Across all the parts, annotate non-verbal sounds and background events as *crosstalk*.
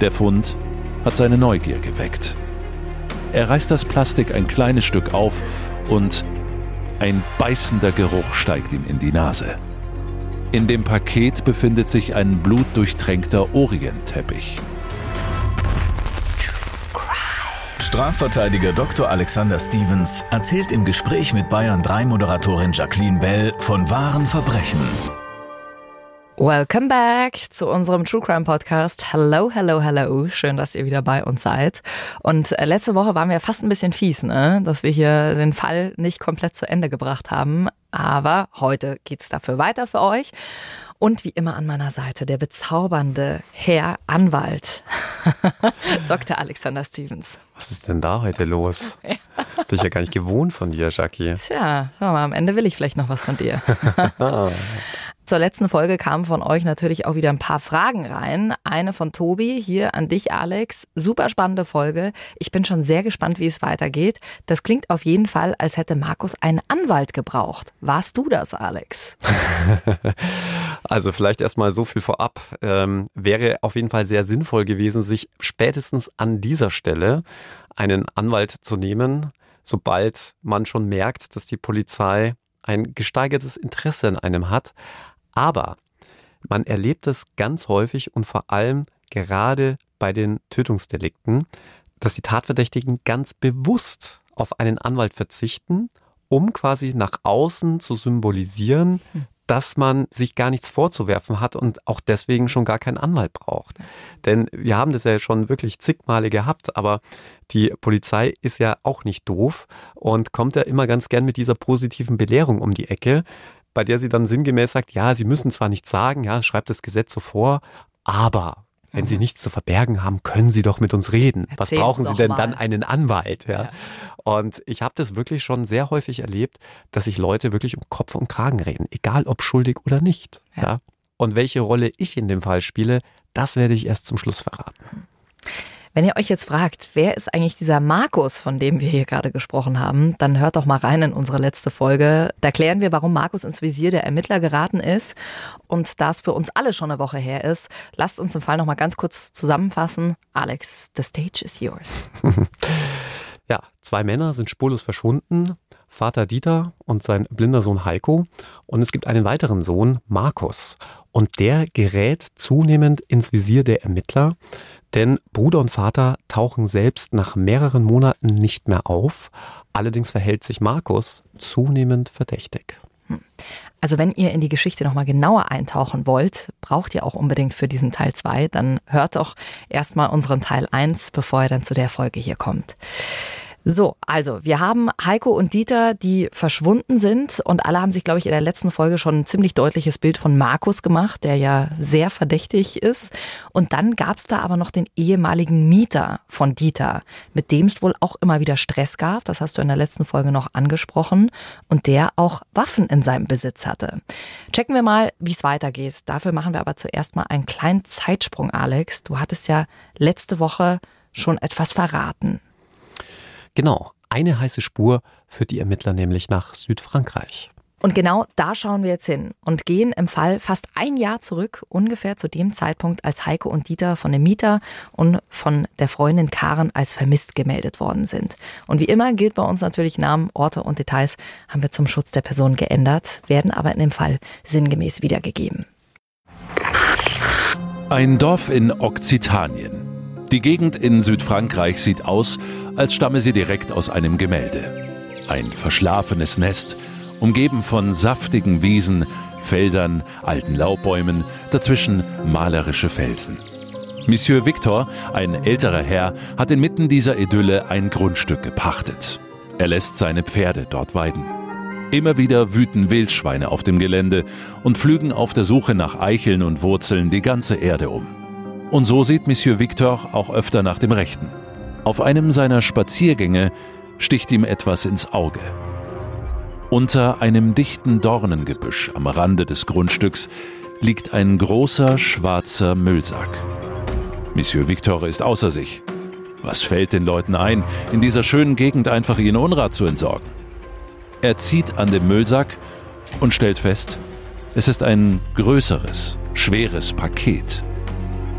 Der Fund hat seine Neugier geweckt. Er reißt das Plastik ein kleines Stück auf und ein beißender Geruch steigt ihm in die Nase. In dem Paket befindet sich ein blutdurchtränkter Orientteppich. Strafverteidiger Dr. Alexander Stevens erzählt im Gespräch mit Bayern 3 Moderatorin Jacqueline Bell von wahren Verbrechen. Welcome back zu unserem True Crime Podcast. Hello, hello, hello. Schön, dass ihr wieder bei uns seid. Und äh, letzte Woche waren wir fast ein bisschen fies, ne? dass wir hier den Fall nicht komplett zu Ende gebracht haben. Aber heute geht's dafür weiter für euch. Und wie immer an meiner Seite der bezaubernde Herr Anwalt, *laughs* Dr. Alexander Stevens. Was ist denn da heute los? *laughs* ja. Bin ich ja gar nicht gewohnt von dir, Jackie. Tja, mal, am Ende will ich vielleicht noch was von dir. *laughs* Zur letzten Folge kamen von euch natürlich auch wieder ein paar Fragen rein. Eine von Tobi, hier an dich, Alex. Super spannende Folge. Ich bin schon sehr gespannt, wie es weitergeht. Das klingt auf jeden Fall, als hätte Markus einen Anwalt gebraucht. Warst du das, Alex? *laughs* also vielleicht erstmal so viel vorab. Ähm, wäre auf jeden Fall sehr sinnvoll gewesen, sich spätestens an dieser Stelle einen Anwalt zu nehmen, sobald man schon merkt, dass die Polizei ein gesteigertes Interesse an einem hat, aber man erlebt es ganz häufig und vor allem gerade bei den Tötungsdelikten, dass die Tatverdächtigen ganz bewusst auf einen Anwalt verzichten, um quasi nach außen zu symbolisieren, hm. dass man sich gar nichts vorzuwerfen hat und auch deswegen schon gar keinen Anwalt braucht. Denn wir haben das ja schon wirklich zig Male gehabt, aber die Polizei ist ja auch nicht doof und kommt ja immer ganz gern mit dieser positiven Belehrung um die Ecke bei der sie dann sinngemäß sagt, ja, sie müssen zwar nichts sagen, ja, schreibt das Gesetz so vor, aber wenn Sie mhm. nichts zu verbergen haben, können Sie doch mit uns reden. Erzähl's Was brauchen Sie denn mal. dann einen Anwalt? Ja? ja. Und ich habe das wirklich schon sehr häufig erlebt, dass sich Leute wirklich um Kopf und Kragen reden, egal ob schuldig oder nicht. Ja. ja. Und welche Rolle ich in dem Fall spiele, das werde ich erst zum Schluss verraten. Wenn ihr euch jetzt fragt, wer ist eigentlich dieser Markus, von dem wir hier gerade gesprochen haben, dann hört doch mal rein in unsere letzte Folge. Da klären wir, warum Markus ins Visier der Ermittler geraten ist. Und da es für uns alle schon eine Woche her ist, lasst uns den Fall noch mal ganz kurz zusammenfassen. Alex, the stage is yours. *laughs* ja, zwei Männer sind spurlos verschwunden. Vater Dieter und sein blinder Sohn Heiko. Und es gibt einen weiteren Sohn, Markus. Und der gerät zunehmend ins Visier der Ermittler. Denn Bruder und Vater tauchen selbst nach mehreren Monaten nicht mehr auf. Allerdings verhält sich Markus zunehmend verdächtig. Also wenn ihr in die Geschichte nochmal genauer eintauchen wollt, braucht ihr auch unbedingt für diesen Teil 2, dann hört doch erstmal unseren Teil 1, bevor ihr dann zu der Folge hier kommt. So, also wir haben Heiko und Dieter, die verschwunden sind und alle haben sich, glaube ich, in der letzten Folge schon ein ziemlich deutliches Bild von Markus gemacht, der ja sehr verdächtig ist. Und dann gab es da aber noch den ehemaligen Mieter von Dieter, mit dem es wohl auch immer wieder Stress gab. Das hast du in der letzten Folge noch angesprochen und der auch Waffen in seinem Besitz hatte. Checken wir mal, wie es weitergeht. Dafür machen wir aber zuerst mal einen kleinen Zeitsprung, Alex. Du hattest ja letzte Woche schon etwas verraten. Genau, eine heiße Spur führt die Ermittler nämlich nach Südfrankreich. Und genau da schauen wir jetzt hin und gehen im Fall fast ein Jahr zurück, ungefähr zu dem Zeitpunkt, als Heike und Dieter von dem Mieter und von der Freundin Karen als vermisst gemeldet worden sind. Und wie immer gilt bei uns natürlich Namen, Orte und Details haben wir zum Schutz der Person geändert, werden aber in dem Fall sinngemäß wiedergegeben. Ein Dorf in Okzitanien. Die Gegend in Südfrankreich sieht aus, als stamme sie direkt aus einem Gemälde. Ein verschlafenes Nest, umgeben von saftigen Wiesen, Feldern, alten Laubbäumen, dazwischen malerische Felsen. Monsieur Victor, ein älterer Herr, hat inmitten dieser Idylle ein Grundstück gepachtet. Er lässt seine Pferde dort weiden. Immer wieder wüten Wildschweine auf dem Gelände und pflügen auf der Suche nach Eicheln und Wurzeln die ganze Erde um. Und so sieht Monsieur Victor auch öfter nach dem Rechten. Auf einem seiner Spaziergänge sticht ihm etwas ins Auge. Unter einem dichten Dornengebüsch am Rande des Grundstücks liegt ein großer schwarzer Müllsack. Monsieur Victor ist außer sich. Was fällt den Leuten ein, in dieser schönen Gegend einfach ihren Unrat zu entsorgen? Er zieht an dem Müllsack und stellt fest, es ist ein größeres, schweres Paket.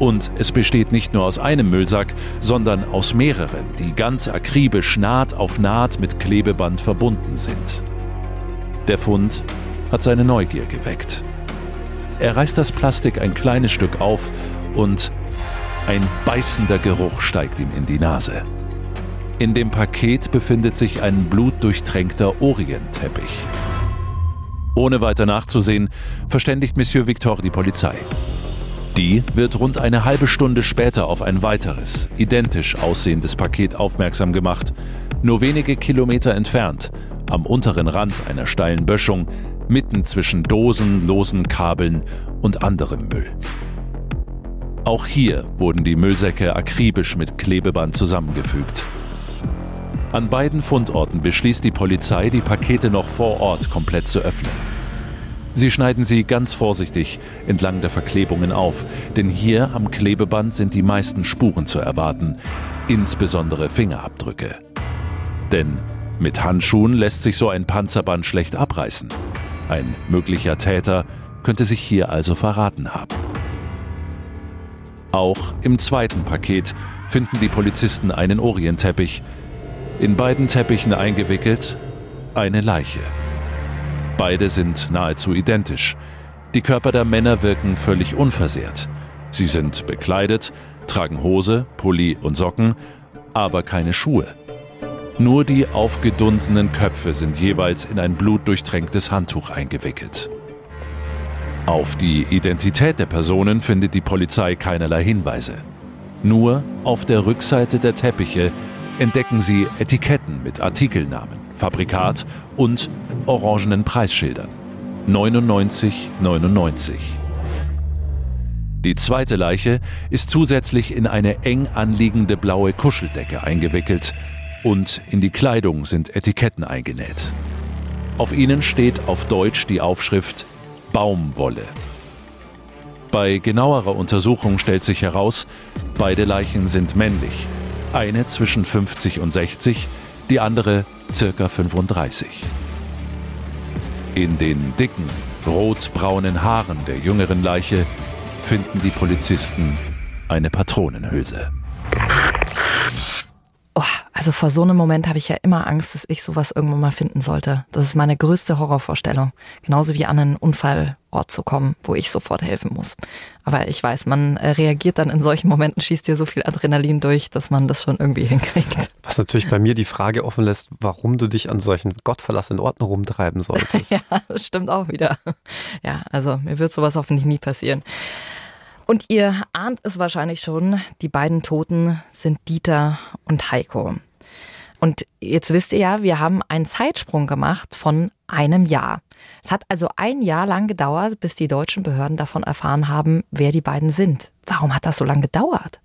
Und es besteht nicht nur aus einem Müllsack, sondern aus mehreren, die ganz akribisch Naht auf Naht mit Klebeband verbunden sind. Der Fund hat seine Neugier geweckt. Er reißt das Plastik ein kleines Stück auf und ein beißender Geruch steigt ihm in die Nase. In dem Paket befindet sich ein blutdurchtränkter Orientteppich. Ohne weiter nachzusehen, verständigt Monsieur Victor die Polizei. Die wird rund eine halbe Stunde später auf ein weiteres, identisch aussehendes Paket aufmerksam gemacht, nur wenige Kilometer entfernt, am unteren Rand einer steilen Böschung, mitten zwischen Dosen, losen Kabeln und anderem Müll. Auch hier wurden die Müllsäcke akribisch mit Klebeband zusammengefügt. An beiden Fundorten beschließt die Polizei, die Pakete noch vor Ort komplett zu öffnen. Sie schneiden sie ganz vorsichtig entlang der Verklebungen auf, denn hier am Klebeband sind die meisten Spuren zu erwarten, insbesondere Fingerabdrücke. Denn mit Handschuhen lässt sich so ein Panzerband schlecht abreißen. Ein möglicher Täter könnte sich hier also verraten haben. Auch im zweiten Paket finden die Polizisten einen Orientteppich. In beiden Teppichen eingewickelt eine Leiche. Beide sind nahezu identisch. Die Körper der Männer wirken völlig unversehrt. Sie sind bekleidet, tragen Hose, Pulli und Socken, aber keine Schuhe. Nur die aufgedunsenen Köpfe sind jeweils in ein blutdurchtränktes Handtuch eingewickelt. Auf die Identität der Personen findet die Polizei keinerlei Hinweise. Nur auf der Rückseite der Teppiche entdecken sie Etiketten mit Artikelnamen, Fabrikat und orangenen Preisschildern. 99,99. Die zweite Leiche ist zusätzlich in eine eng anliegende blaue Kuscheldecke eingewickelt und in die Kleidung sind Etiketten eingenäht. Auf ihnen steht auf Deutsch die Aufschrift Baumwolle. Bei genauerer Untersuchung stellt sich heraus, beide Leichen sind männlich eine zwischen 50 und 60, die andere circa 35. In den dicken, rotbraunen Haaren der jüngeren Leiche finden die Polizisten eine Patronenhülse. Oh, also vor so einem Moment habe ich ja immer Angst, dass ich sowas irgendwann mal finden sollte. Das ist meine größte Horrorvorstellung. Genauso wie an einen Unfallort zu kommen, wo ich sofort helfen muss. Aber ich weiß, man äh, reagiert dann in solchen Momenten, schießt dir so viel Adrenalin durch, dass man das schon irgendwie *laughs* hinkriegt. Was natürlich bei mir die Frage offen lässt, warum du dich an solchen gottverlassenen Orten rumtreiben solltest. *laughs* ja, das stimmt auch wieder. Ja, also mir wird sowas hoffentlich nie passieren. Und ihr ahnt es wahrscheinlich schon, die beiden Toten sind Dieter und Heiko. Und jetzt wisst ihr ja, wir haben einen Zeitsprung gemacht von einem Jahr. Es hat also ein Jahr lang gedauert, bis die deutschen Behörden davon erfahren haben, wer die beiden sind. Warum hat das so lange gedauert?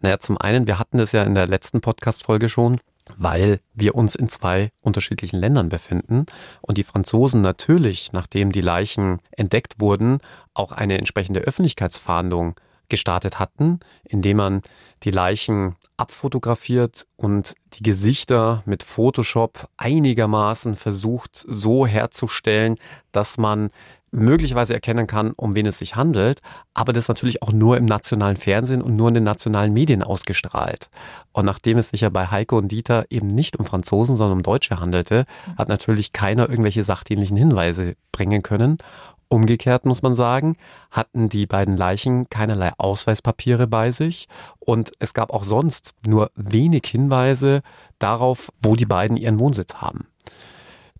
Naja, zum einen, wir hatten es ja in der letzten Podcast-Folge schon weil wir uns in zwei unterschiedlichen Ländern befinden und die Franzosen natürlich, nachdem die Leichen entdeckt wurden, auch eine entsprechende Öffentlichkeitsfahndung gestartet hatten, indem man die Leichen abfotografiert und die Gesichter mit Photoshop einigermaßen versucht so herzustellen, dass man möglicherweise erkennen kann, um wen es sich handelt, aber das natürlich auch nur im nationalen Fernsehen und nur in den nationalen Medien ausgestrahlt. Und nachdem es sich ja bei Heiko und Dieter eben nicht um Franzosen, sondern um Deutsche handelte, hat natürlich keiner irgendwelche sachdienlichen Hinweise bringen können. Umgekehrt muss man sagen, hatten die beiden Leichen keinerlei Ausweispapiere bei sich und es gab auch sonst nur wenig Hinweise darauf, wo die beiden ihren Wohnsitz haben.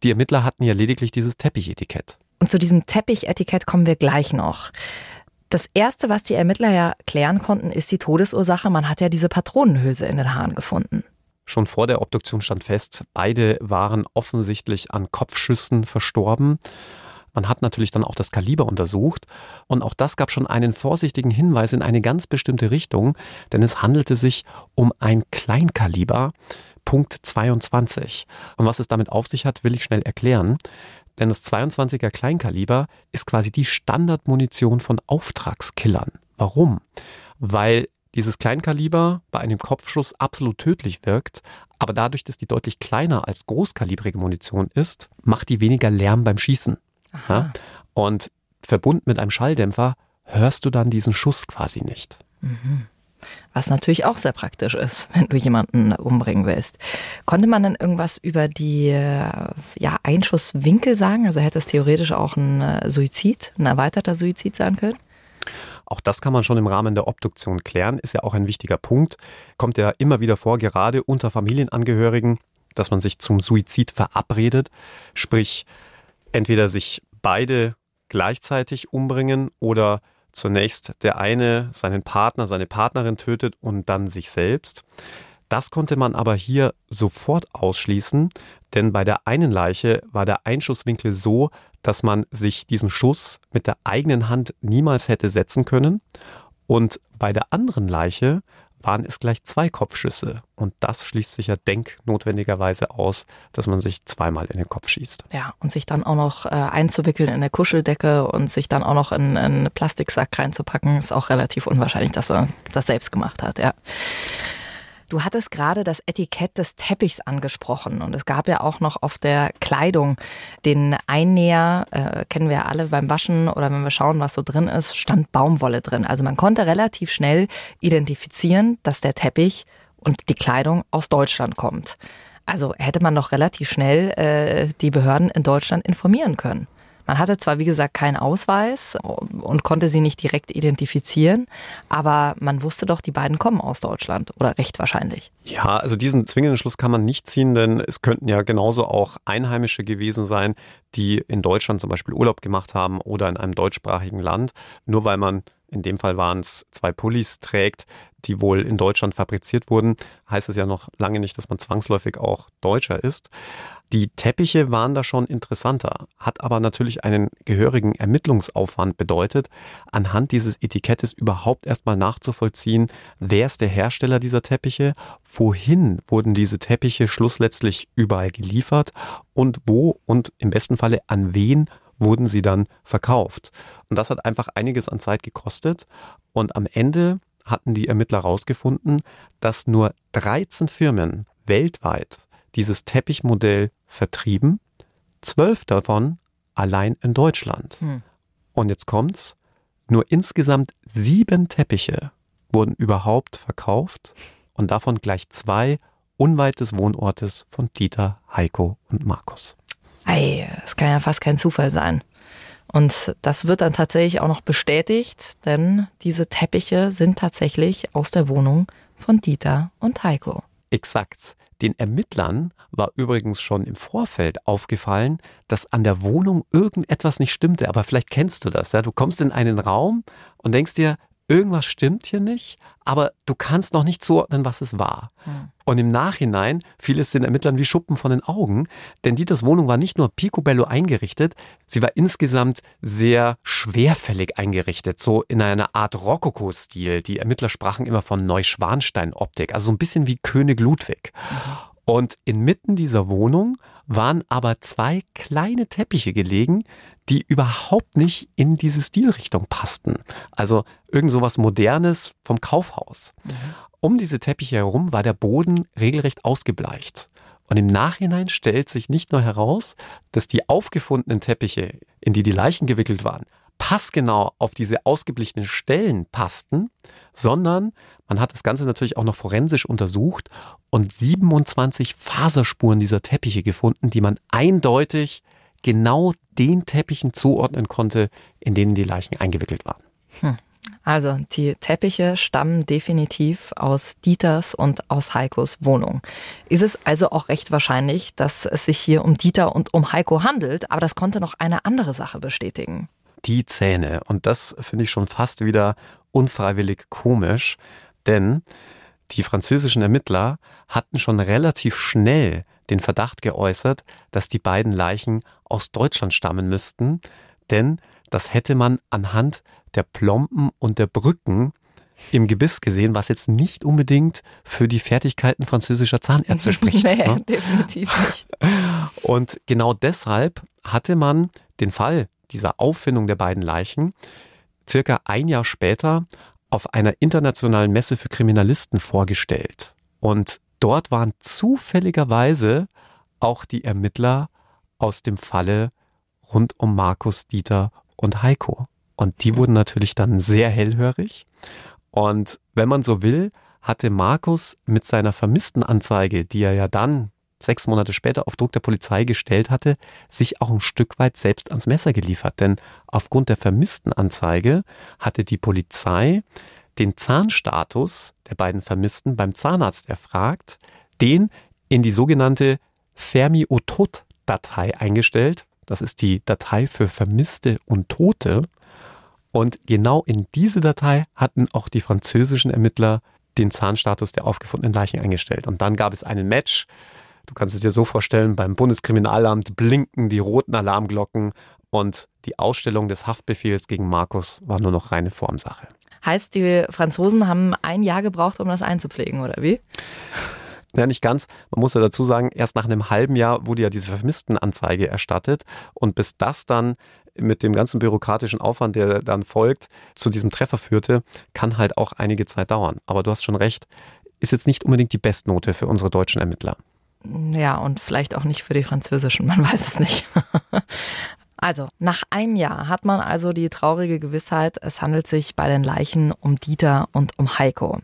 Die Ermittler hatten ja lediglich dieses Teppichetikett. Und zu diesem Teppichetikett kommen wir gleich noch. Das erste, was die Ermittler ja klären konnten, ist die Todesursache. Man hat ja diese Patronenhülse in den Haaren gefunden. Schon vor der Obduktion stand fest, beide waren offensichtlich an Kopfschüssen verstorben. Man hat natürlich dann auch das Kaliber untersucht und auch das gab schon einen vorsichtigen Hinweis in eine ganz bestimmte Richtung, denn es handelte sich um ein Kleinkaliber, Punkt 22. Und was es damit auf sich hat, will ich schnell erklären. Denn das 22er Kleinkaliber ist quasi die Standardmunition von Auftragskillern. Warum? Weil dieses Kleinkaliber bei einem Kopfschuss absolut tödlich wirkt, aber dadurch, dass die deutlich kleiner als großkalibrige Munition ist, macht die weniger Lärm beim Schießen. Ja? Und verbunden mit einem Schalldämpfer hörst du dann diesen Schuss quasi nicht. Mhm. Was natürlich auch sehr praktisch ist, *laughs* wenn du jemanden umbringen willst. Konnte man dann irgendwas über die ja, Einschusswinkel sagen? Also hätte es theoretisch auch ein äh, Suizid, ein erweiterter Suizid sein können? Auch das kann man schon im Rahmen der Obduktion klären, ist ja auch ein wichtiger Punkt. Kommt ja immer wieder vor, gerade unter Familienangehörigen, dass man sich zum Suizid verabredet, sprich entweder sich beide gleichzeitig umbringen oder zunächst der eine seinen Partner, seine Partnerin tötet und dann sich selbst. Das konnte man aber hier sofort ausschließen, denn bei der einen Leiche war der Einschusswinkel so, dass man sich diesen Schuss mit der eigenen Hand niemals hätte setzen können. Und bei der anderen Leiche waren es gleich zwei Kopfschüsse. Und das schließt sich ja denknotwendigerweise aus, dass man sich zweimal in den Kopf schießt. Ja, und sich dann auch noch äh, einzuwickeln in eine Kuscheldecke und sich dann auch noch in, in einen Plastiksack reinzupacken, ist auch relativ unwahrscheinlich, dass er das selbst gemacht hat, ja. Du hattest gerade das Etikett des Teppichs angesprochen und es gab ja auch noch auf der Kleidung den Einnäher, äh, kennen wir ja alle beim Waschen oder wenn wir schauen, was so drin ist, stand Baumwolle drin. Also man konnte relativ schnell identifizieren, dass der Teppich und die Kleidung aus Deutschland kommt. Also hätte man doch relativ schnell äh, die Behörden in Deutschland informieren können. Man hatte zwar, wie gesagt, keinen Ausweis und konnte sie nicht direkt identifizieren, aber man wusste doch, die beiden kommen aus Deutschland oder recht wahrscheinlich. Ja, also diesen zwingenden Schluss kann man nicht ziehen, denn es könnten ja genauso auch Einheimische gewesen sein, die in Deutschland zum Beispiel Urlaub gemacht haben oder in einem deutschsprachigen Land. Nur weil man in dem Fall waren es zwei Pullis trägt, die wohl in Deutschland fabriziert wurden, heißt es ja noch lange nicht, dass man zwangsläufig auch Deutscher ist. Die Teppiche waren da schon interessanter, hat aber natürlich einen gehörigen Ermittlungsaufwand bedeutet, anhand dieses Etikettes überhaupt erstmal nachzuvollziehen, wer ist der Hersteller dieser Teppiche, wohin wurden diese Teppiche schlussletztlich überall geliefert und wo und im besten Falle an wen wurden sie dann verkauft. Und das hat einfach einiges an Zeit gekostet und am Ende hatten die Ermittler herausgefunden, dass nur 13 Firmen weltweit dieses Teppichmodell vertrieben, zwölf davon allein in Deutschland. Hm. Und jetzt kommt's, nur insgesamt sieben Teppiche wurden überhaupt verkauft und davon gleich zwei unweit des Wohnortes von Dieter, Heiko und Markus. Ei, es kann ja fast kein Zufall sein. Und das wird dann tatsächlich auch noch bestätigt, denn diese Teppiche sind tatsächlich aus der Wohnung von Dieter und Heiko. Exakt. Den Ermittlern war übrigens schon im Vorfeld aufgefallen, dass an der Wohnung irgendetwas nicht stimmte. Aber vielleicht kennst du das. Ja? Du kommst in einen Raum und denkst dir, irgendwas stimmt hier nicht, aber du kannst noch nicht zuordnen, was es war. Hm. Und im Nachhinein fiel es den Ermittlern wie Schuppen von den Augen, denn Dieters Wohnung war nicht nur picobello eingerichtet, sie war insgesamt sehr schwerfällig eingerichtet, so in einer Art Rokoko-Stil. Die Ermittler sprachen immer von Neuschwanstein-Optik, also so ein bisschen wie König Ludwig. Mhm. Und inmitten dieser Wohnung waren aber zwei kleine Teppiche gelegen, die überhaupt nicht in diese Stilrichtung passten. Also irgend sowas Modernes vom Kaufhaus. Mhm. Um diese Teppiche herum war der Boden regelrecht ausgebleicht. Und im Nachhinein stellt sich nicht nur heraus, dass die aufgefundenen Teppiche, in die die Leichen gewickelt waren, passgenau auf diese ausgeblichenen Stellen passten, sondern man hat das Ganze natürlich auch noch forensisch untersucht und 27 Faserspuren dieser Teppiche gefunden, die man eindeutig genau den Teppichen zuordnen konnte, in denen die Leichen eingewickelt waren. Hm. Also die Teppiche stammen definitiv aus Dieters und aus Heikos Wohnung. Ist es also auch recht wahrscheinlich, dass es sich hier um Dieter und um Heiko handelt, aber das konnte noch eine andere Sache bestätigen. Die Zähne. Und das finde ich schon fast wieder unfreiwillig komisch, denn die französischen Ermittler hatten schon relativ schnell den Verdacht geäußert, dass die beiden Leichen aus Deutschland stammen müssten, denn das hätte man anhand der Plomben und der Brücken im Gebiss gesehen, was jetzt nicht unbedingt für die Fertigkeiten französischer Zahnärzte spricht. nee, *laughs* ne? definitiv nicht. *laughs* Und genau deshalb hatte man den Fall dieser Auffindung der beiden Leichen circa ein Jahr später auf einer internationalen Messe für Kriminalisten vorgestellt. Und dort waren zufälligerweise auch die Ermittler aus dem Falle rund um Markus, Dieter und Heiko. Und die wurden natürlich dann sehr hellhörig. Und wenn man so will, hatte Markus mit seiner Vermisstenanzeige, die er ja dann sechs Monate später auf Druck der Polizei gestellt hatte, sich auch ein Stück weit selbst ans Messer geliefert. Denn aufgrund der Vermisstenanzeige hatte die Polizei den Zahnstatus der beiden Vermissten beim Zahnarzt erfragt, den in die sogenannte Fermi-Otot-Datei eingestellt. Das ist die Datei für Vermisste und Tote. Und genau in diese Datei hatten auch die französischen Ermittler den Zahnstatus der aufgefundenen Leichen eingestellt. Und dann gab es einen Match. Du kannst es dir so vorstellen, beim Bundeskriminalamt blinken die roten Alarmglocken und die Ausstellung des Haftbefehls gegen Markus war nur noch reine Formsache. Heißt, die Franzosen haben ein Jahr gebraucht, um das einzupflegen, oder wie? Ja, nicht ganz. Man muss ja dazu sagen, erst nach einem halben Jahr wurde ja diese Vermisstenanzeige erstattet. Und bis das dann mit dem ganzen bürokratischen Aufwand, der dann folgt, zu diesem Treffer führte, kann halt auch einige Zeit dauern. Aber du hast schon recht, ist jetzt nicht unbedingt die Bestnote für unsere deutschen Ermittler. Ja, und vielleicht auch nicht für die französischen, man weiß es nicht. *laughs* Also, nach einem Jahr hat man also die traurige Gewissheit, es handelt sich bei den Leichen um Dieter und um Heiko.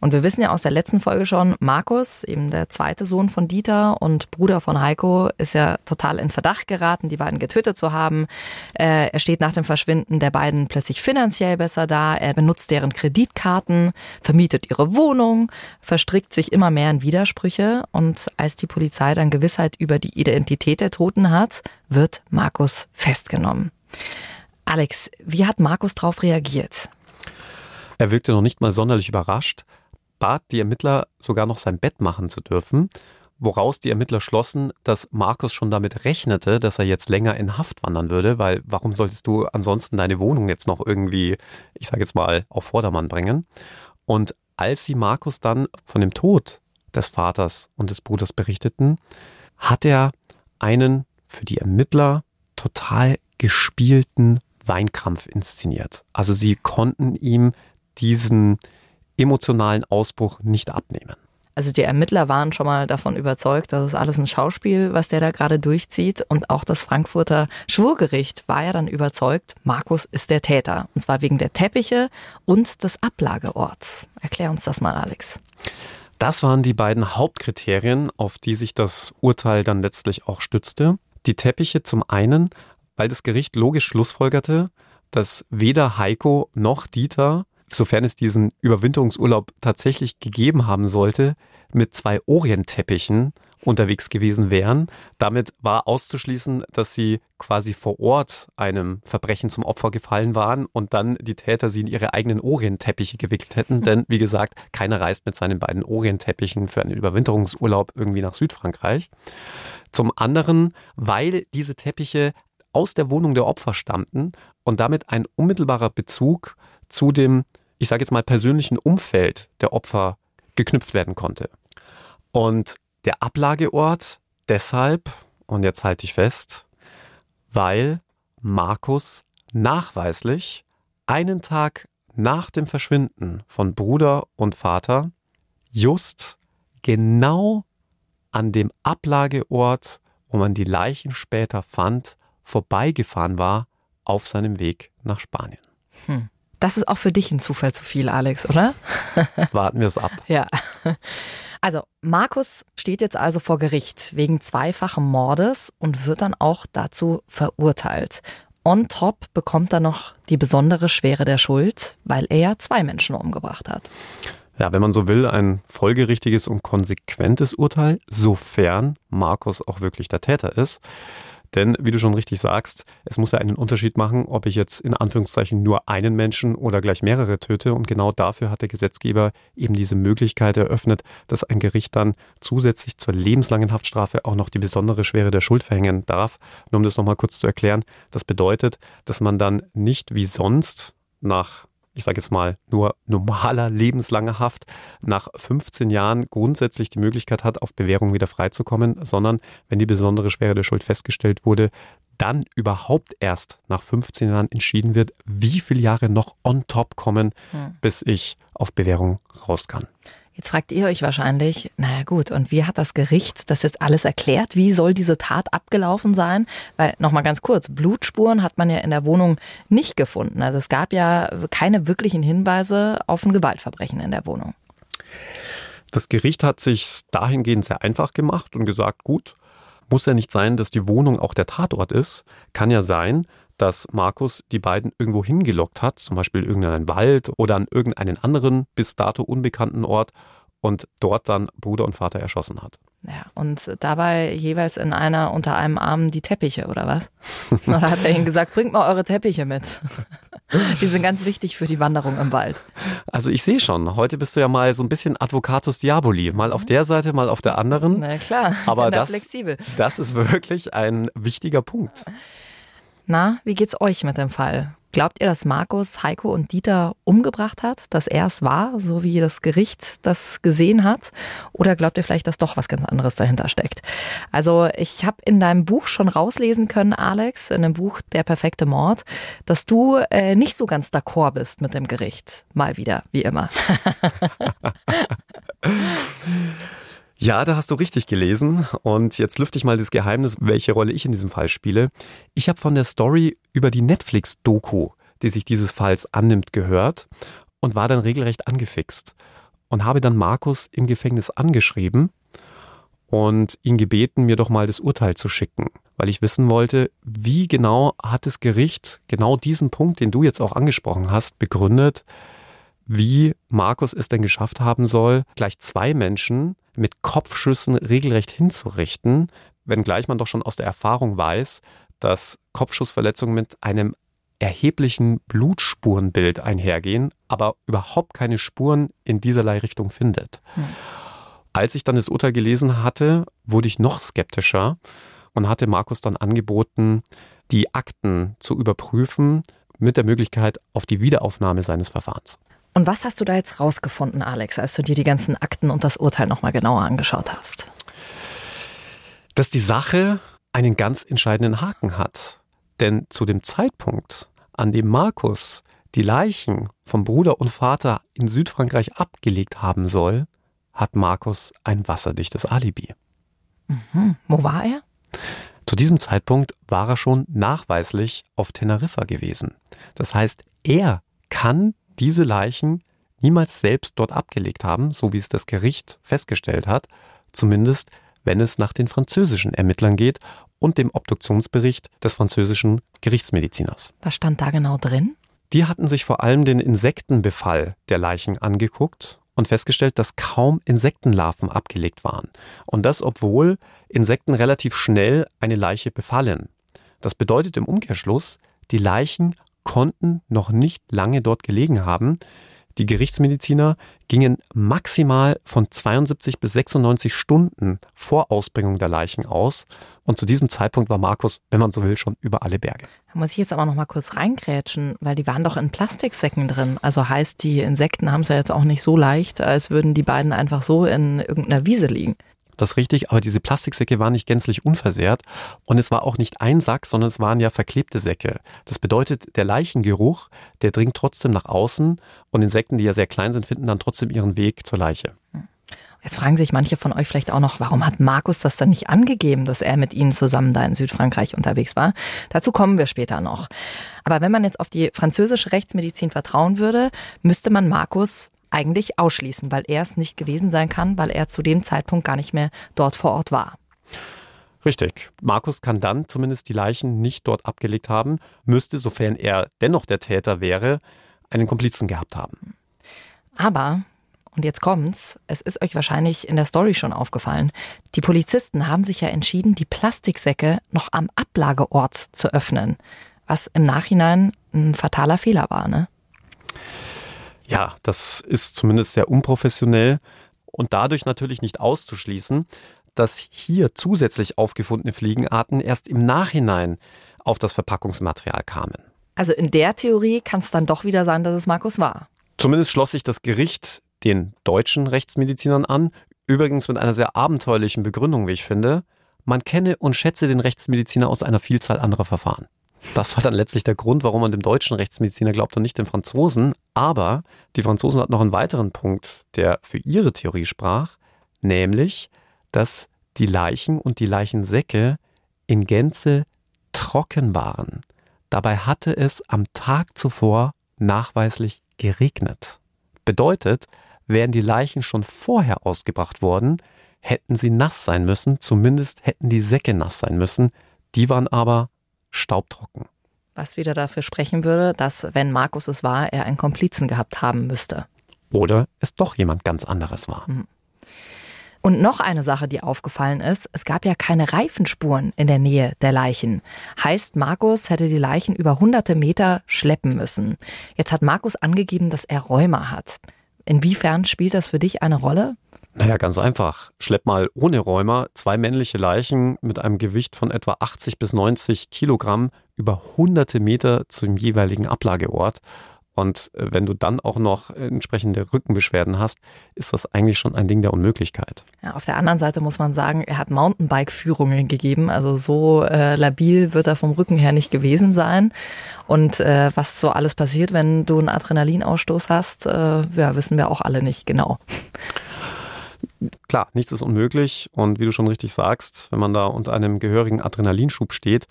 Und wir wissen ja aus der letzten Folge schon, Markus, eben der zweite Sohn von Dieter und Bruder von Heiko, ist ja total in Verdacht geraten, die beiden getötet zu haben. Äh, er steht nach dem Verschwinden der beiden plötzlich finanziell besser da. Er benutzt deren Kreditkarten, vermietet ihre Wohnung, verstrickt sich immer mehr in Widersprüche. Und als die Polizei dann Gewissheit über die Identität der Toten hat, wird Markus festgenommen. Alex, wie hat Markus darauf reagiert? Er wirkte noch nicht mal sonderlich überrascht, bat die Ermittler sogar noch sein Bett machen zu dürfen, woraus die Ermittler schlossen, dass Markus schon damit rechnete, dass er jetzt länger in Haft wandern würde, weil warum solltest du ansonsten deine Wohnung jetzt noch irgendwie, ich sage jetzt mal, auf Vordermann bringen? Und als sie Markus dann von dem Tod des Vaters und des Bruders berichteten, hat er einen für die Ermittler total gespielten Weinkrampf inszeniert. Also sie konnten ihm diesen emotionalen Ausbruch nicht abnehmen. Also die Ermittler waren schon mal davon überzeugt, dass es alles ein Schauspiel, was der da gerade durchzieht. Und auch das Frankfurter Schwurgericht war ja dann überzeugt, Markus ist der Täter. Und zwar wegen der Teppiche und des Ablageorts. Erklär uns das mal, Alex. Das waren die beiden Hauptkriterien, auf die sich das Urteil dann letztlich auch stützte. Die Teppiche zum einen, weil das Gericht logisch schlussfolgerte, dass weder Heiko noch Dieter, sofern es diesen Überwinterungsurlaub tatsächlich gegeben haben sollte, mit zwei Orientteppichen unterwegs gewesen wären. Damit war auszuschließen, dass sie quasi vor Ort einem Verbrechen zum Opfer gefallen waren und dann die Täter sie in ihre eigenen Orientteppiche gewickelt hätten. Denn wie gesagt, keiner reist mit seinen beiden Orientteppichen für einen Überwinterungsurlaub irgendwie nach Südfrankreich. Zum anderen, weil diese Teppiche aus der Wohnung der Opfer stammten und damit ein unmittelbarer Bezug zu dem, ich sage jetzt mal, persönlichen Umfeld der Opfer geknüpft werden konnte. Und der Ablageort deshalb, und jetzt halte ich fest, weil Markus nachweislich einen Tag nach dem Verschwinden von Bruder und Vater just genau an dem Ablageort, wo man die Leichen später fand, vorbeigefahren war auf seinem Weg nach Spanien. Hm. Das ist auch für dich ein Zufall zu viel, Alex, oder? *laughs* Warten wir es ab. Ja. Also, Markus steht jetzt also vor Gericht wegen zweifachen Mordes und wird dann auch dazu verurteilt. On top bekommt er noch die besondere Schwere der Schuld, weil er ja zwei Menschen umgebracht hat. Ja, wenn man so will, ein folgerichtiges und konsequentes Urteil, sofern Markus auch wirklich der Täter ist. Denn, wie du schon richtig sagst, es muss ja einen Unterschied machen, ob ich jetzt in Anführungszeichen nur einen Menschen oder gleich mehrere töte. Und genau dafür hat der Gesetzgeber eben diese Möglichkeit eröffnet, dass ein Gericht dann zusätzlich zur lebenslangen Haftstrafe auch noch die besondere Schwere der Schuld verhängen darf. Nur um das nochmal kurz zu erklären, das bedeutet, dass man dann nicht wie sonst nach ich sage jetzt mal, nur normaler lebenslanger Haft nach 15 Jahren grundsätzlich die Möglichkeit hat, auf Bewährung wieder freizukommen, sondern wenn die besondere Schwere der Schuld festgestellt wurde, dann überhaupt erst nach 15 Jahren entschieden wird, wie viele Jahre noch on top kommen, hm. bis ich auf Bewährung raus kann. Jetzt fragt ihr euch wahrscheinlich, naja gut, und wie hat das Gericht das jetzt alles erklärt? Wie soll diese Tat abgelaufen sein? Weil, nochmal ganz kurz, Blutspuren hat man ja in der Wohnung nicht gefunden. Also es gab ja keine wirklichen Hinweise auf ein Gewaltverbrechen in der Wohnung. Das Gericht hat sich dahingehend sehr einfach gemacht und gesagt, gut, muss ja nicht sein, dass die Wohnung auch der Tatort ist. Kann ja sein, dass Markus die beiden irgendwo hingelockt hat, zum Beispiel irgendeinen Wald oder an irgendeinen anderen bis dato unbekannten Ort und dort dann Bruder und Vater erschossen hat. Ja, und dabei jeweils in einer unter einem Arm die Teppiche, oder was? *laughs* Oder hat er ihnen gesagt, bringt mal eure Teppiche mit. *laughs* Die sind ganz wichtig für die Wanderung im Wald. Also ich sehe schon, heute bist du ja mal so ein bisschen Advocatus Diaboli. Mal auf der Seite, mal auf der anderen. Na klar, *laughs* aber da das, flexibel. das ist wirklich ein wichtiger Punkt. Na, wie geht's euch mit dem Fall? Glaubt ihr, dass Markus Heiko und Dieter umgebracht hat, dass er es war, so wie das Gericht das gesehen hat? Oder glaubt ihr vielleicht, dass doch was ganz anderes dahinter steckt? Also ich habe in deinem Buch schon rauslesen können, Alex, in dem Buch Der perfekte Mord, dass du äh, nicht so ganz d'accord bist mit dem Gericht. Mal wieder, wie immer. *laughs* *laughs* Ja, da hast du richtig gelesen. Und jetzt lüfte ich mal das Geheimnis, welche Rolle ich in diesem Fall spiele. Ich habe von der Story über die Netflix-Doku, die sich dieses Falls annimmt, gehört und war dann regelrecht angefixt. Und habe dann Markus im Gefängnis angeschrieben und ihn gebeten, mir doch mal das Urteil zu schicken, weil ich wissen wollte, wie genau hat das Gericht genau diesen Punkt, den du jetzt auch angesprochen hast, begründet, wie Markus es denn geschafft haben soll, gleich zwei Menschen mit Kopfschüssen regelrecht hinzurichten, wenngleich man doch schon aus der Erfahrung weiß, dass Kopfschussverletzungen mit einem erheblichen Blutspurenbild einhergehen, aber überhaupt keine Spuren in dieserlei Richtung findet. Hm. Als ich dann das Urteil gelesen hatte, wurde ich noch skeptischer und hatte Markus dann angeboten, die Akten zu überprüfen mit der Möglichkeit auf die Wiederaufnahme seines Verfahrens. Und was hast du da jetzt rausgefunden, Alex, als du dir die ganzen Akten und das Urteil nochmal genauer angeschaut hast? Dass die Sache einen ganz entscheidenden Haken hat. Denn zu dem Zeitpunkt, an dem Markus die Leichen vom Bruder und Vater in Südfrankreich abgelegt haben soll, hat Markus ein wasserdichtes Alibi. Mhm. Wo war er? Zu diesem Zeitpunkt war er schon nachweislich auf Teneriffa gewesen. Das heißt, er kann diese Leichen niemals selbst dort abgelegt haben, so wie es das Gericht festgestellt hat, zumindest wenn es nach den französischen Ermittlern geht und dem Obduktionsbericht des französischen Gerichtsmediziners. Was stand da genau drin? Die hatten sich vor allem den Insektenbefall der Leichen angeguckt und festgestellt, dass kaum Insektenlarven abgelegt waren. Und das, obwohl Insekten relativ schnell eine Leiche befallen. Das bedeutet im Umkehrschluss, die Leichen konnten noch nicht lange dort gelegen haben. Die Gerichtsmediziner gingen maximal von 72 bis 96 Stunden vor Ausbringung der Leichen aus. Und zu diesem Zeitpunkt war Markus, wenn man so will, schon über alle Berge. Da muss ich jetzt aber noch mal kurz reingrätschen, weil die waren doch in Plastiksäcken drin. Also heißt, die Insekten haben es ja jetzt auch nicht so leicht, als würden die beiden einfach so in irgendeiner Wiese liegen. Das richtig, aber diese Plastiksäcke waren nicht gänzlich unversehrt und es war auch nicht ein Sack, sondern es waren ja verklebte Säcke. Das bedeutet, der Leichengeruch, der dringt trotzdem nach außen und Insekten, die ja sehr klein sind, finden dann trotzdem ihren Weg zur Leiche. Jetzt fragen sich manche von euch vielleicht auch noch, warum hat Markus das dann nicht angegeben, dass er mit Ihnen zusammen da in Südfrankreich unterwegs war? Dazu kommen wir später noch. Aber wenn man jetzt auf die französische Rechtsmedizin vertrauen würde, müsste man Markus eigentlich ausschließen, weil er es nicht gewesen sein kann, weil er zu dem Zeitpunkt gar nicht mehr dort vor Ort war. Richtig. Markus kann dann zumindest die Leichen nicht dort abgelegt haben, müsste, sofern er dennoch der Täter wäre, einen Komplizen gehabt haben. Aber, Und jetzt kommt's. Es ist euch wahrscheinlich in der Story schon aufgefallen. Die Polizisten haben sich ja entschieden, die Plastiksäcke noch am Ablageort zu öffnen. Was im Nachhinein ein fataler Fehler war, ne? Ja, das ist zumindest sehr unprofessionell und dadurch natürlich nicht auszuschließen, dass hier zusätzlich aufgefundene Fliegenarten erst im Nachhinein auf das Verpackungsmaterial kamen. Also in der Theorie kann es dann doch wieder sein, dass es Markus war. Zumindest schloss sich das Gericht den deutschen Rechtsmedizinern an, übrigens mit einer sehr abenteuerlichen Begründung, wie ich finde. Man kenne und schätze den Rechtsmediziner aus einer Vielzahl anderer Verfahren. Das war dann letztlich der Grund, warum man dem deutschen Rechtsmediziner glaubt und nicht dem Franzosen. Aber die Franzosen hatten noch einen weiteren Punkt, der für ihre Theorie sprach, nämlich, dass die Leichen und die Leichensäcke in Gänze trocken waren. Dabei hatte es am Tag zuvor nachweislich geregnet. Bedeutet, wären die Leichen schon vorher ausgebracht worden, hätten sie nass sein müssen, zumindest hätten die Säcke nass sein müssen. Die waren aber staubtrocken. Was wieder dafür sprechen würde, dass, wenn Markus es war, er einen Komplizen gehabt haben müsste. Oder es doch jemand ganz anderes war. Mhm. Und noch eine Sache, die aufgefallen ist, es gab ja keine Reifenspuren in der Nähe der Leichen. Heißt, Markus hätte die Leichen über hunderte Meter schleppen müssen. Jetzt hat Markus angegeben, dass er Rheuma hat. Inwiefern spielt das für dich eine Rolle? Naja, ganz einfach. Schlepp mal ohne Rheuma zwei männliche Leichen mit einem Gewicht von etwa 80 bis 90 Kilogramm über hunderte Meter zum jeweiligen Ablageort. Und äh, wenn du dann auch noch entsprechende Rückenbeschwerden hast, ist das eigentlich schon ein Ding der Unmöglichkeit. Ja, auf der anderen Seite muss man sagen, er hat Mountainbike-Führungen gegeben. Also so äh, labil wird er vom Rücken her nicht gewesen sein. Und äh, was so alles passiert, wenn du einen Adrenalinausstoß hast, äh, ja, wissen wir auch alle nicht genau. Klar, nichts ist unmöglich. Und wie du schon richtig sagst, wenn man da unter einem gehörigen Adrenalinschub steht,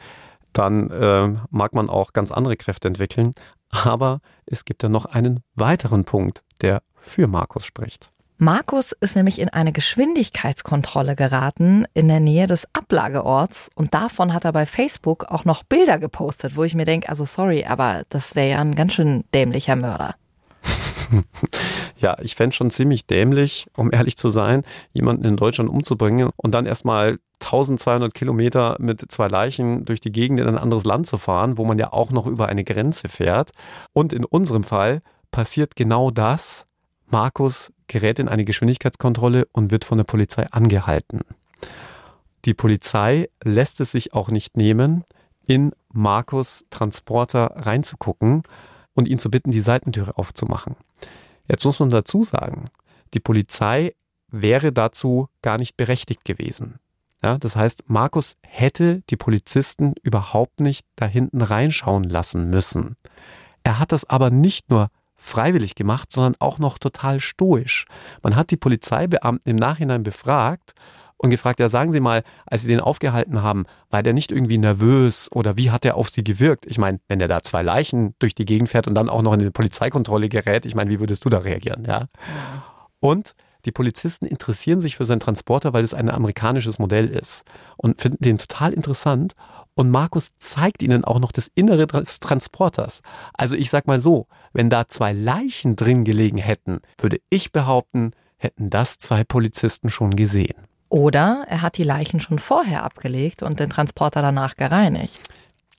dann äh, mag man auch ganz andere Kräfte entwickeln. Aber es gibt ja noch einen weiteren Punkt, der für Markus spricht. Markus ist nämlich in eine Geschwindigkeitskontrolle geraten in der Nähe des Ablageorts und davon hat er bei Facebook auch noch Bilder gepostet, wo ich mir denke, also sorry, aber das wäre ja ein ganz schön dämlicher Mörder. *laughs* ja, ich fände schon ziemlich dämlich, um ehrlich zu sein, jemanden in Deutschland umzubringen und dann erstmal 1200 Kilometer mit zwei Leichen durch die Gegend in ein anderes Land zu fahren, wo man ja auch noch über eine Grenze fährt. Und in unserem Fall passiert genau das. Markus gerät in eine Geschwindigkeitskontrolle und wird von der Polizei angehalten. Die Polizei lässt es sich auch nicht nehmen, in Markus Transporter reinzugucken und ihn zu bitten, die Seitentüre aufzumachen. Jetzt muss man dazu sagen, die Polizei wäre dazu gar nicht berechtigt gewesen. Ja, das heißt, Markus hätte die Polizisten überhaupt nicht da hinten reinschauen lassen müssen. Er hat das aber nicht nur freiwillig gemacht, sondern auch noch total stoisch. Man hat die Polizeibeamten im Nachhinein befragt und gefragt, ja, sagen Sie mal, als Sie den aufgehalten haben, war der nicht irgendwie nervös oder wie hat er auf Sie gewirkt? Ich meine, wenn der da zwei Leichen durch die Gegend fährt und dann auch noch in eine Polizeikontrolle gerät, ich meine, wie würdest du da reagieren, ja? Und die Polizisten interessieren sich für seinen Transporter, weil es ein amerikanisches Modell ist und finden den total interessant. Und Markus zeigt ihnen auch noch das Innere des Transporters. Also ich sag mal so, wenn da zwei Leichen drin gelegen hätten, würde ich behaupten, hätten das zwei Polizisten schon gesehen. Oder er hat die Leichen schon vorher abgelegt und den Transporter danach gereinigt.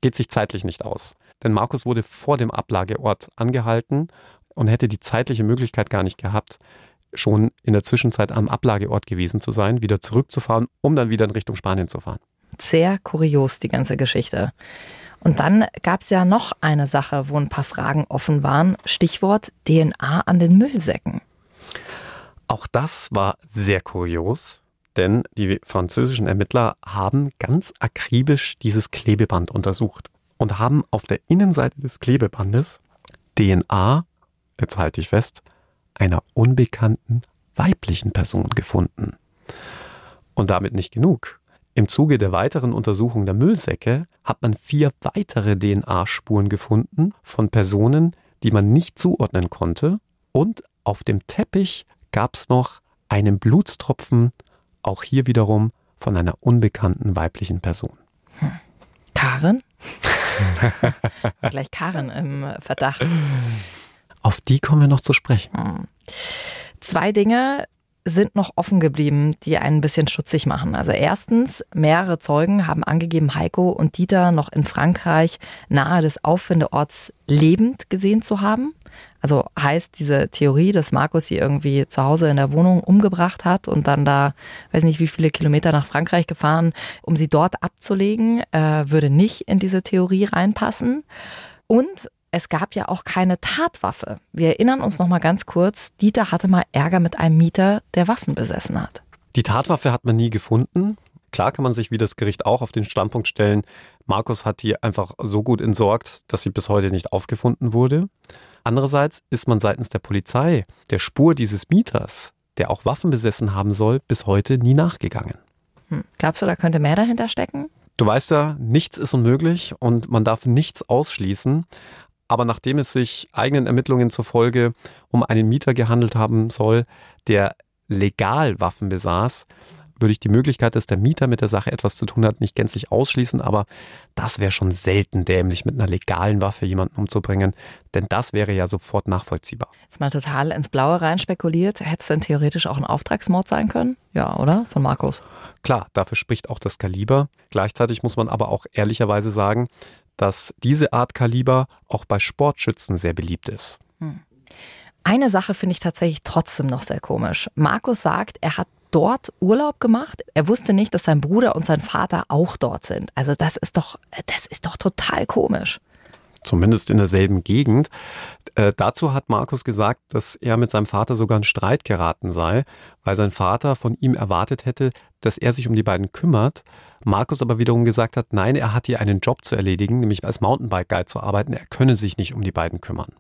Geht sich zeitlich nicht aus. Denn Markus wurde vor dem Ablageort angehalten und hätte die zeitliche Möglichkeit gar nicht gehabt, schon in der Zwischenzeit am Ablageort gewesen zu sein, wieder zurückzufahren, um dann wieder in Richtung Spanien zu fahren. Sehr kurios, die ganze Geschichte. Und dann gab es ja noch eine Sache, wo ein paar Fragen offen waren. Stichwort DNA an den Müllsäcken. Auch das war sehr kurios, denn die französischen Ermittler haben ganz akribisch dieses Klebeband untersucht und haben auf der Innenseite des Klebebandes DNA, jetzt halte ich fest, einer unbekannten weiblichen Person gefunden. Und damit nicht genug. Im Zuge der weiteren Untersuchung der Müllsäcke hat man vier weitere DNA-Spuren gefunden von Personen, die man nicht zuordnen konnte. Und auf dem Teppich gab es noch einen Blutstropfen, auch hier wiederum von einer unbekannten weiblichen Person. Hm. Karen? *laughs* Gleich Karen im Verdacht. Auf die kommen wir noch zu sprechen. Hm. Zwei Dinge sind noch offen geblieben, die einen ein bisschen schutzig machen. Also erstens, mehrere Zeugen haben angegeben, Heiko und Dieter noch in Frankreich nahe des Auffindeorts lebend gesehen zu haben. Also heißt diese Theorie, dass Markus sie irgendwie zu Hause in der Wohnung umgebracht hat und dann da, weiß nicht wie viele Kilometer nach Frankreich gefahren, um sie dort abzulegen, äh, würde nicht in diese Theorie reinpassen. Und es gab ja auch keine Tatwaffe. Wir erinnern uns noch mal ganz kurz, Dieter hatte mal Ärger mit einem Mieter, der Waffen besessen hat. Die Tatwaffe hat man nie gefunden. Klar kann man sich wie das Gericht auch auf den Standpunkt stellen, Markus hat die einfach so gut entsorgt, dass sie bis heute nicht aufgefunden wurde. Andererseits ist man seitens der Polizei der Spur dieses Mieters, der auch Waffen besessen haben soll, bis heute nie nachgegangen. Hm. Glaubst du, da könnte mehr dahinter stecken? Du weißt ja, nichts ist unmöglich und man darf nichts ausschließen. Aber nachdem es sich eigenen Ermittlungen zufolge um einen Mieter gehandelt haben soll, der legal Waffen besaß, würde ich die Möglichkeit, dass der Mieter mit der Sache etwas zu tun hat, nicht gänzlich ausschließen, aber das wäre schon selten dämlich, mit einer legalen Waffe jemanden umzubringen, denn das wäre ja sofort nachvollziehbar. Jetzt mal total ins Blaue rein spekuliert, hätte es denn theoretisch auch ein Auftragsmord sein können? Ja, oder? Von Markus. Klar, dafür spricht auch das Kaliber. Gleichzeitig muss man aber auch ehrlicherweise sagen, dass diese Art Kaliber auch bei Sportschützen sehr beliebt ist. Hm. Eine Sache finde ich tatsächlich trotzdem noch sehr komisch. Markus sagt, er hat dort Urlaub gemacht. Er wusste nicht, dass sein Bruder und sein Vater auch dort sind. Also das ist doch, das ist doch total komisch. Zumindest in derselben Gegend. Äh, dazu hat Markus gesagt, dass er mit seinem Vater sogar in Streit geraten sei, weil sein Vater von ihm erwartet hätte, dass er sich um die beiden kümmert. Markus aber wiederum gesagt hat, nein, er hat hier einen Job zu erledigen, nämlich als Mountainbike-Guide zu arbeiten. Er könne sich nicht um die beiden kümmern.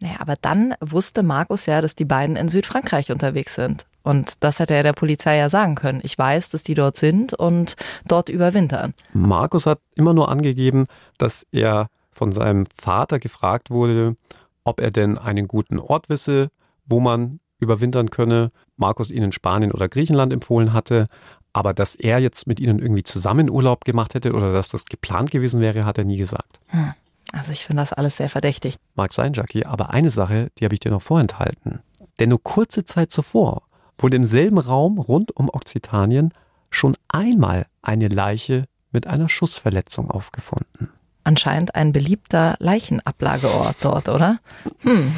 Naja, aber dann wusste Markus ja, dass die beiden in Südfrankreich unterwegs sind. Und das hätte er der Polizei ja sagen können. Ich weiß, dass die dort sind und dort überwintern. Markus hat immer nur angegeben, dass er von seinem Vater gefragt wurde, ob er denn einen guten Ort wisse, wo man überwintern könne. Markus ihnen Spanien oder Griechenland empfohlen hatte. Aber dass er jetzt mit ihnen irgendwie zusammen Urlaub gemacht hätte oder dass das geplant gewesen wäre, hat er nie gesagt. Hm. Also ich finde das alles sehr verdächtig. Mag sein, Jackie, aber eine Sache, die habe ich dir noch vorenthalten. Denn nur kurze Zeit zuvor wurde im selben Raum rund um Okzitanien schon einmal eine Leiche mit einer Schussverletzung aufgefunden anscheinend ein beliebter Leichenablageort dort, oder? Hm,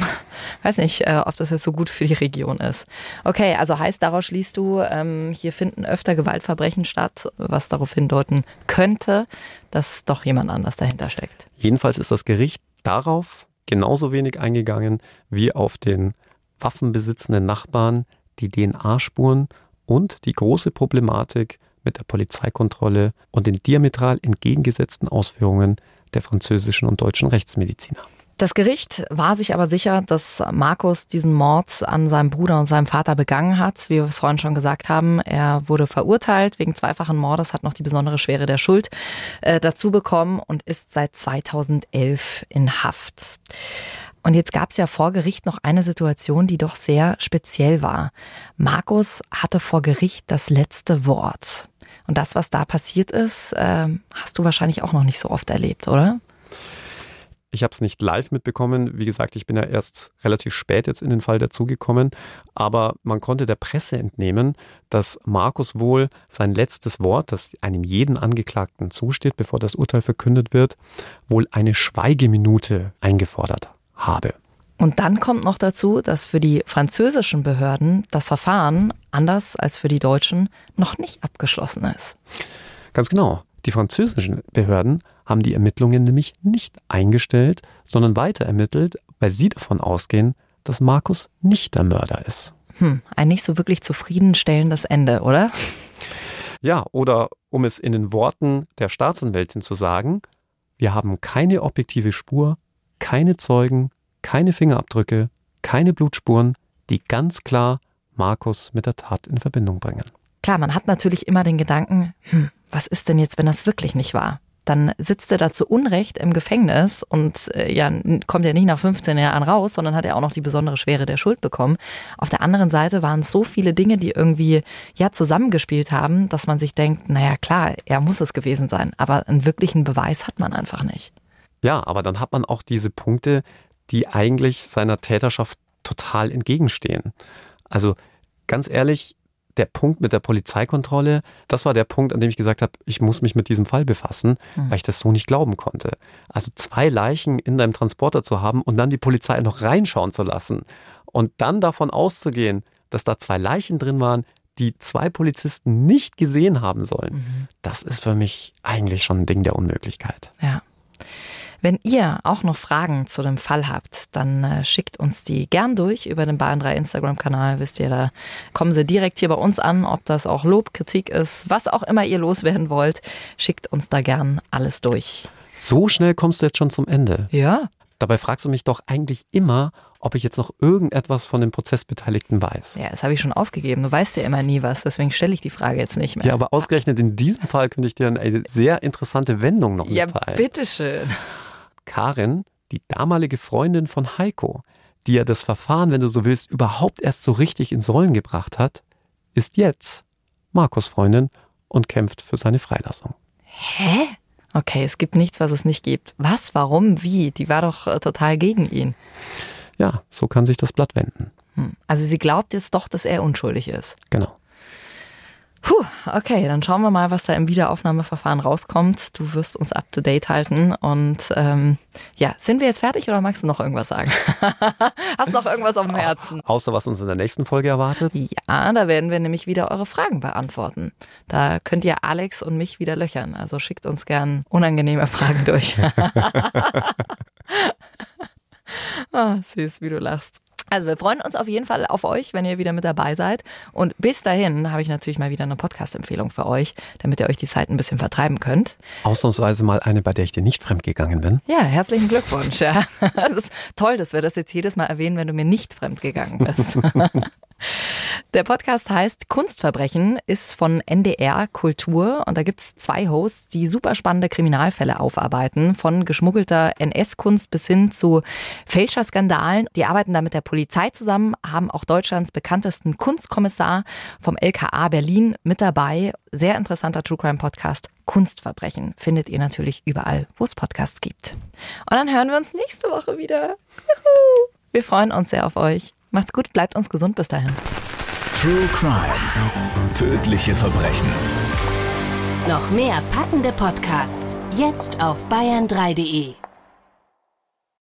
weiß nicht, äh, ob das jetzt so gut für die Region ist. Okay, also heißt daraus schließt du, ähm, hier finden öfter Gewaltverbrechen statt, was darauf hindeuten könnte, dass doch jemand anders dahinter steckt. Jedenfalls ist das Gericht darauf genauso wenig eingegangen wie auf den waffenbesitzenden Nachbarn, die DNA-Spuren und die große Problematik mit der Polizeikontrolle und den diametral entgegengesetzten Ausführungen der französischen und deutschen Rechtsmediziner. Das Gericht war sich aber sicher, dass Markus diesen Mord an seinem Bruder und seinem Vater begangen hat. Wie wir es vorhin schon gesagt haben, er wurde verurteilt wegen zweifachen Mordes, hat noch die besondere Schwere der Schuld äh, dazu bekommen und ist seit 2011 in Haft. Und jetzt gab es ja vor Gericht noch eine Situation, die doch sehr speziell war. Markus hatte vor Gericht das letzte Wort. Und das, was da passiert ist, äh, hast du wahrscheinlich auch noch nicht so oft erlebt, oder? Ich habe es nicht live mitbekommen. Wie gesagt, ich bin ja erst relativ spät jetzt in den Fall dazugekommen. Aber man konnte der Presse entnehmen, dass Markus wohl sein letztes Wort, das einem jeden Angeklagten zusteht, bevor das Urteil verkündet wird, wohl eine Schweigeminute eingefordert habe. Und dann kommt noch dazu, dass für die französischen Behörden das Verfahren, anders als für die deutschen, noch nicht abgeschlossen ist. Ganz genau. Die französischen Behörden haben die Ermittlungen nämlich nicht eingestellt, sondern weiter ermittelt, weil sie davon ausgehen, dass Markus nicht der Mörder ist. Hm, ein nicht so wirklich zufriedenstellendes Ende, oder? Ja, oder um es in den Worten der Staatsanwältin zu sagen, wir haben keine objektive Spur, keine Zeugen, keine Fingerabdrücke, keine Blutspuren, die ganz klar Markus mit der Tat in Verbindung bringen. Klar, man hat natürlich immer den Gedanken, hm, was ist denn jetzt, wenn das wirklich nicht war? Dann sitzt er da zu Unrecht im Gefängnis und äh, ja, kommt ja nicht nach 15 Jahren raus, sondern hat ja auch noch die besondere Schwere der Schuld bekommen. Auf der anderen Seite waren es so viele Dinge, die irgendwie ja zusammengespielt haben, dass man sich denkt, naja klar, er muss es gewesen sein, aber einen wirklichen Beweis hat man einfach nicht. Ja, aber dann hat man auch diese Punkte, die eigentlich seiner Täterschaft total entgegenstehen. Also ganz ehrlich, der Punkt mit der Polizeikontrolle, das war der Punkt, an dem ich gesagt habe, ich muss mich mit diesem Fall befassen, mhm. weil ich das so nicht glauben konnte. Also zwei Leichen in deinem Transporter zu haben und dann die Polizei noch reinschauen zu lassen und dann davon auszugehen, dass da zwei Leichen drin waren, die zwei Polizisten nicht gesehen haben sollen, mhm. das ist für mich eigentlich schon ein Ding der Unmöglichkeit. Ja. Wenn ihr auch noch Fragen zu dem Fall habt, dann äh, schickt uns die gern durch über den Bayern 3 Instagram-Kanal. Wisst ihr, da kommen sie direkt hier bei uns an, ob das auch Lob, Kritik ist, was auch immer ihr loswerden wollt. Schickt uns da gern alles durch. So schnell kommst du jetzt schon zum Ende. Ja. Dabei fragst du mich doch eigentlich immer, ob ich jetzt noch irgendetwas von den Prozessbeteiligten weiß. Ja, das habe ich schon aufgegeben. Du weißt ja immer nie was, deswegen stelle ich die Frage jetzt nicht mehr. Ja, aber ausgerechnet in diesem Fall könnte ich dir eine sehr interessante Wendung noch mitteilen. Ja, bitteschön. Karin, die damalige Freundin von Heiko, die ja das Verfahren, wenn du so willst, überhaupt erst so richtig ins Rollen gebracht hat, ist jetzt Markus Freundin und kämpft für seine Freilassung. Hä? Okay, es gibt nichts, was es nicht gibt. Was, warum, wie? Die war doch äh, total gegen ihn. Ja, so kann sich das Blatt wenden. Hm. Also sie glaubt jetzt doch, dass er unschuldig ist. Genau. Puh, okay, dann schauen wir mal, was da im Wiederaufnahmeverfahren rauskommt. Du wirst uns up to date halten. Und ähm, ja, sind wir jetzt fertig oder magst du noch irgendwas sagen? *laughs* Hast du noch irgendwas auf dem Herzen? Außer was uns in der nächsten Folge erwartet? Ja, da werden wir nämlich wieder eure Fragen beantworten. Da könnt ihr Alex und mich wieder löchern. Also schickt uns gern unangenehme *laughs* Fragen durch. oh, *laughs* süß, wie du lachst. Also wir freuen uns auf jeden Fall auf euch, wenn ihr wieder mit dabei seid. Und bis dahin habe ich natürlich mal wieder eine Podcast-Empfehlung für euch, damit ihr euch die Zeit ein bisschen vertreiben könnt. Ausnahmsweise mal eine, bei der ich dir nicht fremdgegangen bin. Ja, herzlichen Glückwunsch. Ja. *laughs* Es ist toll, dass wir das jetzt jedes Mal erwähnen, wenn du mir nicht fremdgegangen bist. *laughs* Der Podcast heißt Kunstverbrechen, ist von NDR Kultur und da gibt es zwei Hosts, die super spannende Kriminalfälle aufarbeiten, von geschmuggelter NS-Kunst bis hin zu Fälscherskandalen. Die arbeiten da mit der Polizei zusammen, haben auch Deutschlands bekanntesten Kunstkommissar vom LKA Berlin mit dabei. Sehr interessanter True Crime Podcast. Kunstverbrechen findet ihr natürlich überall, wo es Podcasts gibt. Und dann hören wir uns nächste Woche wieder. Juhu. Wir freuen uns sehr auf euch. Macht's gut, bleibt uns gesund bis dahin. True Crime. Tödliche Verbrechen. Noch mehr packende Podcasts jetzt auf bayern3.de.